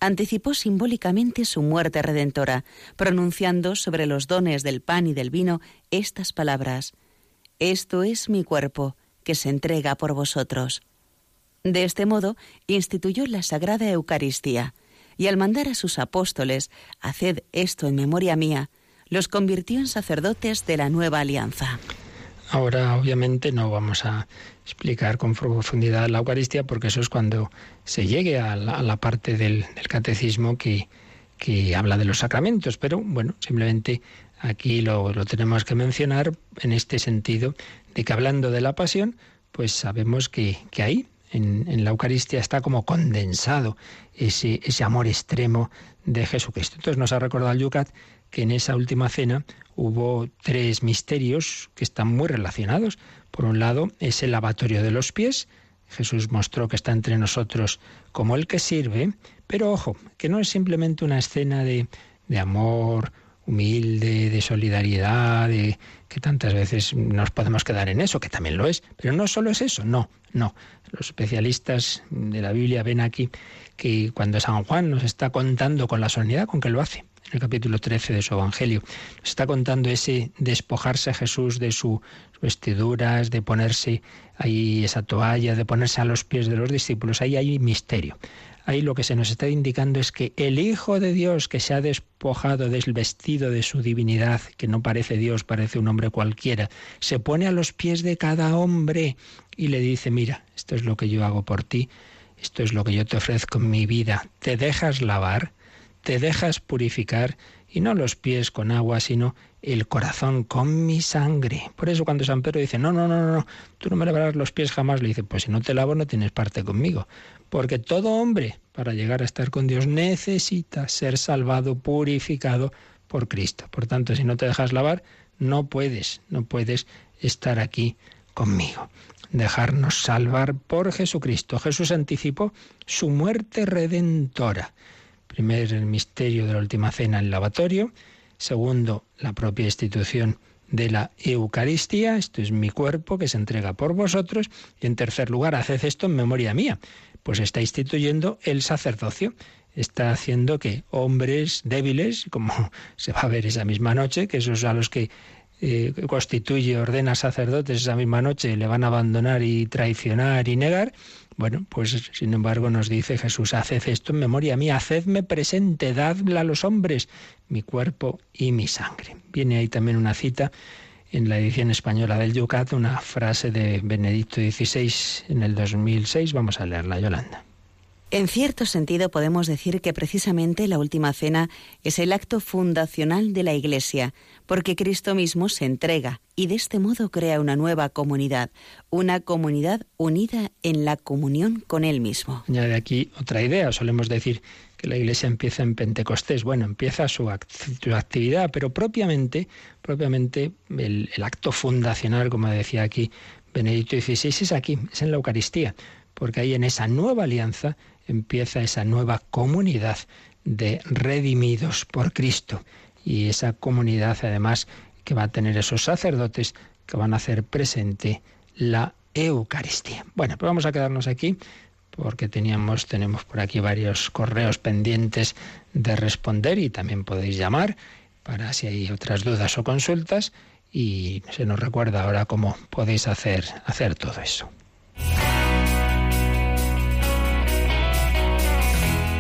anticipó simbólicamente su muerte redentora, pronunciando sobre los dones del pan y del vino estas palabras, Esto es mi cuerpo, que se entrega por vosotros. De este modo, instituyó la Sagrada Eucaristía, y al mandar a sus apóstoles, Haced esto en memoria mía, los convirtió en sacerdotes de la nueva alianza. Ahora, obviamente, no vamos a explicar con profundidad la Eucaristía, porque eso es cuando se llegue a la, parte del, catecismo que, que, habla de los sacramentos. Pero bueno, simplemente aquí lo, tenemos que mencionar en este sentido de que hablando de la pasión, pues sabemos que, que ahí, en, la Eucaristía, está como condensado ese, ese amor extremo de Jesucristo. Entonces nos ha recordado el Yucat que en esa última cena hubo tres misterios que están muy relacionados. Por un lado, es el lavatorio de los pies. Jesús mostró que está entre nosotros como el que sirve, pero ojo, que no es simplemente una escena de, de amor humilde, de solidaridad, de que tantas veces nos podemos quedar en eso, que también lo es, pero no solo es eso, no, no. Los especialistas de la Biblia ven aquí que cuando San Juan nos está contando con la solemnidad con que lo hace, el capítulo 13 de su Evangelio. Nos está contando ese despojarse a Jesús de sus vestiduras, de ponerse ahí esa toalla, de ponerse a los pies de los discípulos. Ahí hay misterio. Ahí lo que se nos está indicando es que el Hijo de Dios que se ha despojado del vestido de su divinidad, que no parece Dios, parece un hombre cualquiera, se pone a los pies de cada hombre y le dice, mira, esto es lo que yo hago por ti, esto es lo que yo te ofrezco en mi vida, ¿te dejas lavar? Te dejas purificar y no los pies con agua, sino el corazón con mi sangre. Por eso cuando San Pedro dice, no, no, no, no, tú no me lavarás los pies jamás, le dice, pues si no te lavo no tienes parte conmigo. Porque todo hombre, para llegar a estar con Dios, necesita ser salvado, purificado por Cristo. Por tanto, si no te dejas lavar, no puedes, no puedes estar aquí conmigo. Dejarnos salvar por Jesucristo. Jesús anticipó su muerte redentora. Primer, el misterio de la última cena, el lavatorio. Segundo, la propia institución de la Eucaristía, esto es mi cuerpo que se entrega por vosotros. Y en tercer lugar, haced esto en memoria mía. Pues está instituyendo el sacerdocio. Está haciendo que hombres débiles, como se va a ver esa misma noche, que esos a los que eh, constituye, ordena sacerdotes esa misma noche, le van a abandonar y traicionar y negar, bueno, pues sin embargo nos dice Jesús, haced esto en memoria mía, hacedme presente, dadle a los hombres mi cuerpo y mi sangre. Viene ahí también una cita en la edición española del Yucat, una frase de Benedicto XVI en el 2006. Vamos a leerla, Yolanda. En cierto sentido podemos decir que precisamente la Última Cena es el acto fundacional de la Iglesia, porque Cristo mismo se entrega y de este modo crea una nueva comunidad, una comunidad unida en la comunión con Él mismo. Añade aquí otra idea, solemos decir que la Iglesia empieza en Pentecostés. Bueno, empieza su, actividad, pero propiamente, propiamente el, el acto fundacional, como decía aquí Benedicto XVI, es aquí, es en la Eucaristía, porque ahí en esa nueva alianza empieza esa nueva comunidad de redimidos por Cristo y esa comunidad además que va a tener esos sacerdotes que van a hacer presente la Eucaristía. Bueno, pues vamos a quedarnos aquí porque teníamos tenemos por aquí varios correos pendientes de responder y también podéis llamar para si hay otras dudas o consultas y se nos recuerda ahora cómo podéis hacer hacer todo eso.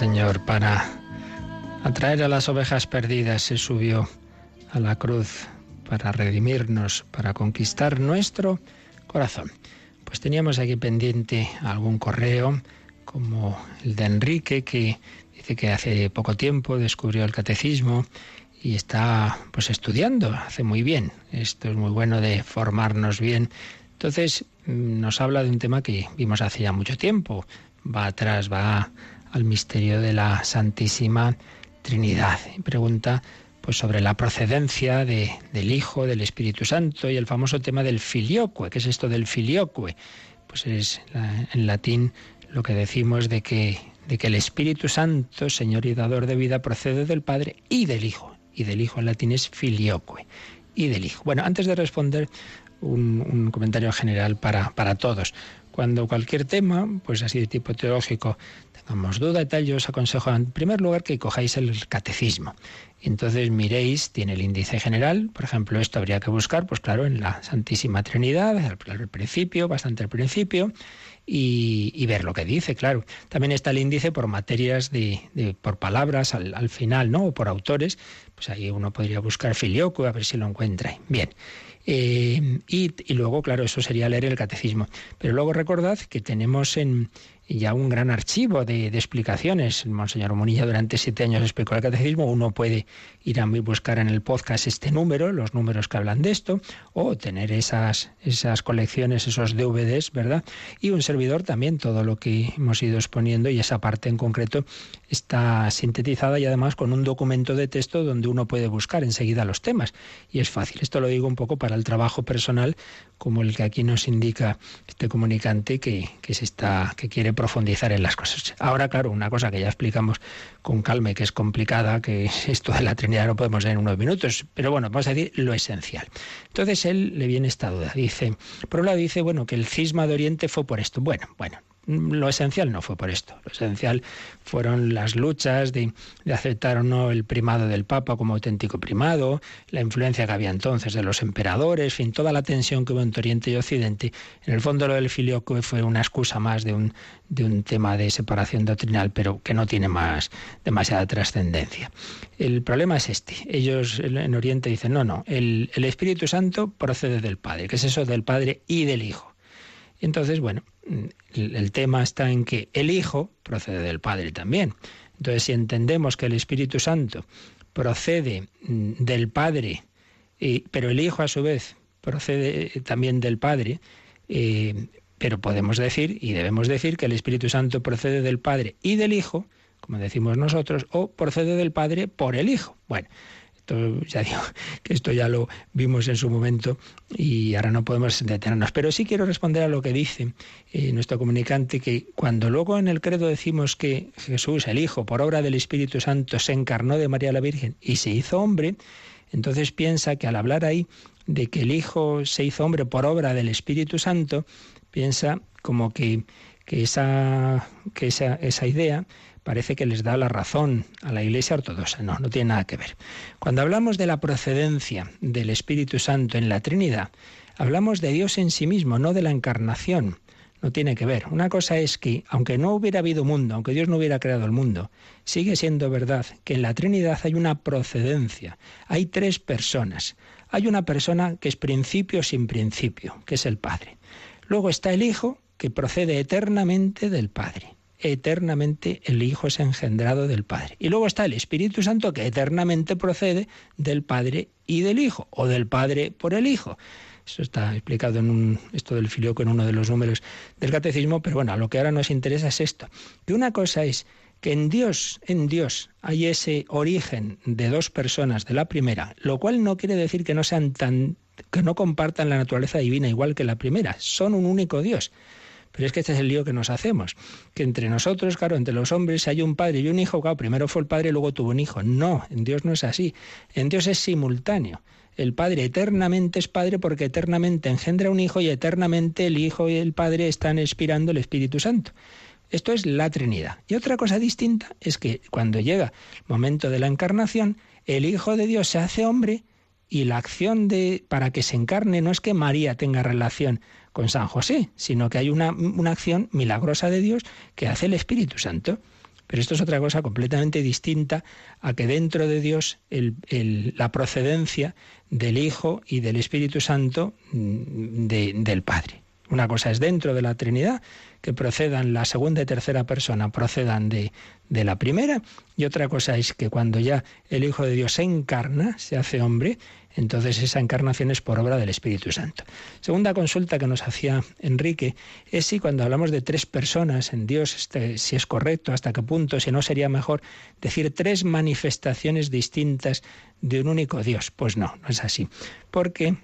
Señor para atraer a las ovejas perdidas se subió a la cruz para redimirnos, para conquistar nuestro corazón. Pues teníamos aquí pendiente algún correo, como el de Enrique, que dice que hace poco tiempo descubrió el catecismo y está pues estudiando, hace muy bien. Esto es muy bueno de formarnos bien. Entonces mm, nos habla de un tema que vimos hace ya mucho tiempo. Va atrás, va al misterio de la Santísima Trinidad. Pregunta pues sobre la procedencia de, del Hijo, del Espíritu Santo y el famoso tema del filioque. ¿Qué es esto del filioque? Pues es en latín lo que decimos de que, de que el Espíritu Santo, Señor y dador de vida, procede del Padre y del Hijo. Y del Hijo en latín es filioque. Y del Hijo. Bueno, antes de responder un, un comentario general para, para todos. Cuando cualquier tema, pues así de tipo teológico, duda y tal, yo os aconsejo en primer lugar que cojáis el catecismo. Entonces miréis, tiene el índice general, por ejemplo, esto habría que buscar, pues claro, en la Santísima Trinidad, al, principio, bastante al principio, y, ver lo que dice, claro. También está el índice por materias de, por palabras al, al, final, ¿no? O por autores, pues ahí uno podría buscar filioco a ver si lo encuentra. Bien. Eh, y, luego, claro, eso sería leer el catecismo. Pero luego recordad que tenemos en, ya un gran archivo de, explicaciones. El Monseñor Munilla durante siete años explicó el catecismo. Uno puede ir a buscar en el podcast este número, los números que hablan de esto, o tener esas, esas colecciones, esos DVDs, ¿verdad? Y un servidor también, todo lo que hemos ido exponiendo y esa parte en concreto está sintetizada y además con un documento de texto donde uno puede buscar enseguida los temas. Y es fácil. Esto lo digo un poco para el trabajo personal, como el que aquí nos indica este comunicante que, que se está, que quiere profundizar en las cosas. Ahora, claro, una cosa que ya explicamos con calma que es complicada, que esto de la Trinidad no podemos en unos minutos, pero bueno, vamos a decir lo esencial. Entonces él le viene esta duda. Dice, por un lado dice, bueno, que el cisma de Oriente fue por esto. Bueno, bueno, lo esencial no fue por esto. Lo esencial fueron las luchas de, aceptar o no el primado del Papa como auténtico primado, la influencia que había entonces de los emperadores, fin, toda la tensión que hubo entre Oriente y Occidente. En el fondo lo del filioque fue una excusa más de un, de un tema de separación doctrinal, pero que no tiene más demasiada trascendencia. El problema es este. Ellos en Oriente dicen, no, no, el, Espíritu Santo procede del Padre. ¿Qué es eso del Padre y del Hijo? Entonces, bueno, el, tema está en que el Hijo procede del Padre también. Entonces, si entendemos que el Espíritu Santo procede mm, del Padre, pero el Hijo a su vez procede también del Padre, eh, pero podemos decir y debemos decir que el Espíritu Santo procede del Padre y del Hijo, como decimos nosotros, o procede del Padre por el Hijo. Bueno, ya digo que esto ya lo vimos en su momento y ahora no podemos detenernos. Pero sí quiero responder a lo que dice eh, nuestro comunicante, que cuando luego en el credo decimos que Jesús, el Hijo, por obra del Espíritu Santo, se encarnó de María la Virgen y se hizo hombre, entonces piensa que al hablar ahí de que el Hijo se hizo hombre por obra del Espíritu Santo, piensa como que, que, esa, que esa, esa idea parece que les da la razón a la Iglesia ortodoxa. No, no tiene nada que ver. Cuando hablamos de la procedencia del Espíritu Santo en la Trinidad, hablamos de Dios en sí mismo, no de la encarnación. No tiene que ver. Una cosa es que, aunque no hubiera habido mundo, aunque Dios no hubiera creado el mundo, sigue siendo verdad que en la Trinidad hay una procedencia. Hay tres personas. Hay una persona que es principio sin principio, que es el Padre. Luego está el Hijo, que procede eternamente del Padre eternamente el Hijo es engendrado del Padre. Y luego está el Espíritu Santo que eternamente procede del Padre y del Hijo, o del Padre por el Hijo. Eso está explicado en un, esto del filioco en uno de los números del catecismo, pero bueno, lo que ahora nos interesa es esto, que una cosa es que en Dios, en Dios hay ese origen de dos personas de la primera, lo cual no quiere decir que no sean tan que no compartan la naturaleza divina igual que la primera, son un único Dios. Pero es que este es el lío que nos hacemos, que entre nosotros, claro, entre los hombres hay un padre y un hijo, claro, primero fue el padre y luego tuvo un hijo. No, en Dios no es así. En Dios es simultáneo. El Padre eternamente es Padre porque eternamente engendra un Hijo y eternamente el Hijo y el Padre están expirando el Espíritu Santo. Esto es la Trinidad. Y otra cosa distinta es que cuando llega el momento de la encarnación, el Hijo de Dios se hace hombre y la acción de para que se encarne no es que María tenga relación con San José, sino que hay una, una acción milagrosa de Dios que hace el Espíritu Santo. Pero esto es otra cosa completamente distinta a que dentro de Dios la procedencia del Hijo y del Espíritu Santo mm, del Padre. Una cosa es dentro de la Trinidad, que procedan la segunda y tercera persona, procedan de, de la primera, y otra cosa es que cuando ya el Hijo de Dios se encarna, se hace hombre, entonces esa encarnación es por obra del Espíritu Santo. Segunda consulta que nos hacía Enrique es si cuando hablamos de tres personas en Dios, este, si es correcto, hasta qué punto, si no sería mejor decir tres manifestaciones distintas de un único Dios. Pues no, no es así. Porque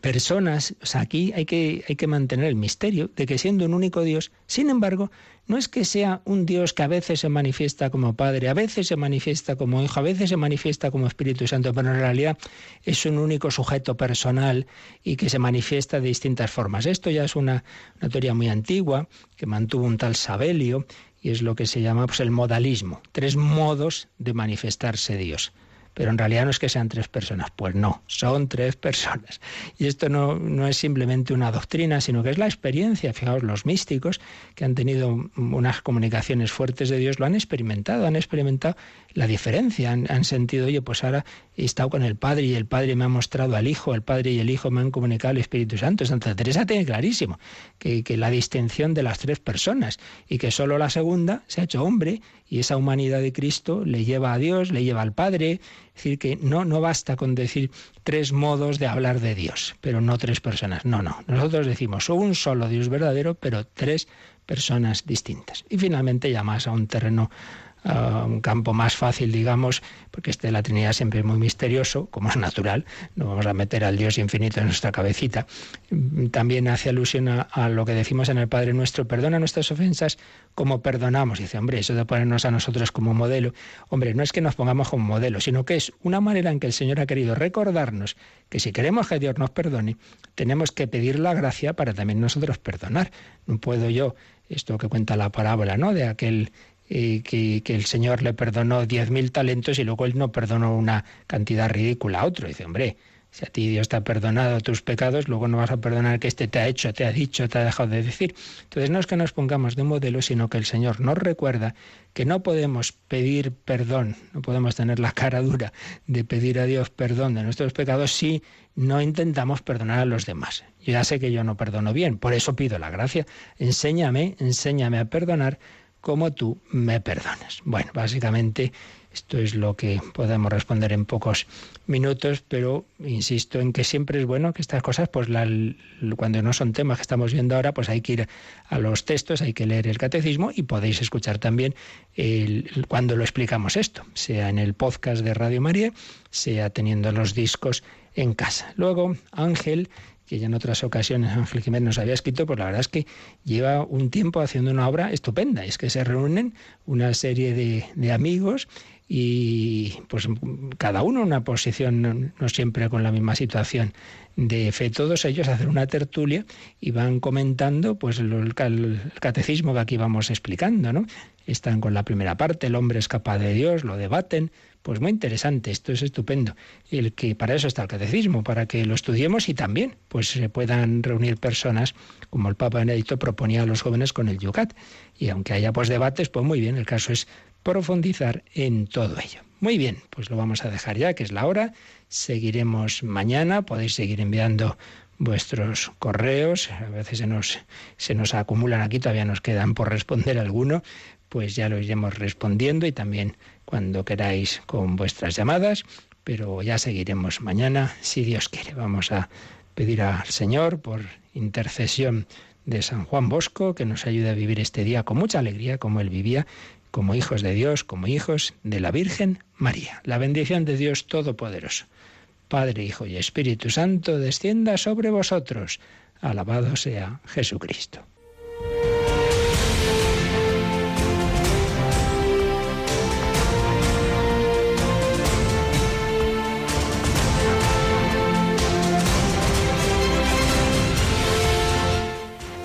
personas, aquí hay que, hay que mantener el misterio de que siendo un único Dios, sin embargo, no es que sea un Dios que a veces se manifiesta como Padre, a veces se manifiesta como Hijo, a veces se manifiesta como Espíritu Santo, pero en realidad es un único sujeto personal y que se manifiesta de distintas formas. Esto ya es una, teoría muy antigua que mantuvo un tal Sabelio y es lo que se llama pues, el modalismo, tres modos de manifestarse Dios pero en realidad no es que sean tres personas, pues no, son tres personas. Y esto no, no es simplemente una doctrina, sino que es la experiencia. Fijaos, los místicos que han tenido unas comunicaciones fuertes de Dios lo han experimentado, han experimentado la diferencia, han, sentido, oye, pues ahora he estado con el Padre y el Padre me ha mostrado al Hijo, el Padre y el Hijo me han comunicado al Espíritu Santo. Santa Teresa tiene clarísimo que, que la distinción de las tres personas y que solo la segunda se ha hecho hombre y esa humanidad de Cristo le lleva a Dios, le lleva al Padre. Es decir, que no, no basta con decir tres modos de hablar de Dios, pero no tres personas. No, no. Nosotros decimos un solo Dios verdadero, pero tres personas distintas. Y finalmente ya más a un terreno un campo más fácil, digamos, porque este de la Trinidad siempre es muy misterioso, como es natural, no vamos a meter al Dios infinito en nuestra cabecita. También hace alusión a, lo que decimos en el Padre Nuestro, perdona nuestras ofensas como perdonamos. dice, hombre, eso de ponernos a nosotros como modelo, hombre, no es que nos pongamos como modelo, sino que es una manera en que el Señor ha querido recordarnos que si queremos que Dios nos perdone, tenemos que pedir la gracia para también nosotros perdonar. No puedo yo, esto que cuenta la parábola, ¿no? De aquel que, el Señor le perdonó diez mil talentos y luego él no perdonó una cantidad ridícula a otro. Dice, hombre, si a ti Dios te ha perdonado tus pecados, luego no vas a perdonar que este te ha hecho, te ha dicho, te ha dejado de decir. Entonces no es que nos pongamos de modelo, sino que el Señor nos recuerda que no podemos pedir perdón, no podemos tener la cara dura de pedir a Dios perdón de nuestros pecados si no intentamos perdonar a los demás. Yo ya sé que yo no perdono bien, por eso pido la gracia. Enséñame, enséñame a perdonar como tú me perdonas. Bueno, básicamente esto es lo que podemos responder en pocos minutos, pero insisto en que siempre es bueno que estas cosas, pues cuando no son temas que estamos viendo ahora, pues hay que ir a los textos, hay que leer el catecismo y podéis escuchar también cuando lo explicamos esto, sea en el podcast de Radio María, sea teniendo los discos en casa. Luego, Ángel que ya en otras ocasiones Ángel Jiménez nos había escrito, pues la verdad es que lleva un tiempo haciendo una obra estupenda. Es que se reúnen una serie de, amigos y pues cada uno una posición, no, siempre con la misma situación de fe, todos ellos hacen una tertulia y van comentando pues el, catecismo que aquí vamos explicando, ¿no? Están con la primera parte, el hombre es capaz de Dios, lo debaten, pues muy interesante, esto es estupendo. El que para eso está el catecismo, para que lo estudiemos y también pues se puedan reunir personas, como el Papa Benedicto proponía a los jóvenes con el Yucat. Y aunque haya pues debates, pues muy bien, el caso es profundizar en todo ello. Muy bien, pues lo vamos a dejar ya, que es la hora. Seguiremos mañana, podéis seguir enviando vuestros correos, a veces se nos, se nos acumulan aquí, todavía nos quedan por responder alguno, pues ya lo iremos respondiendo y también cuando queráis con vuestras llamadas, pero ya seguiremos mañana, si Dios quiere. Vamos a pedir al Señor por intercesión de San Juan Bosco que nos ayude a vivir este día con mucha alegría como él vivía, como hijos de Dios, como hijos de la Virgen María. La bendición de Dios Todopoderoso. Padre, Hijo y Espíritu Santo, descienda sobre vosotros. Alabado sea Jesucristo.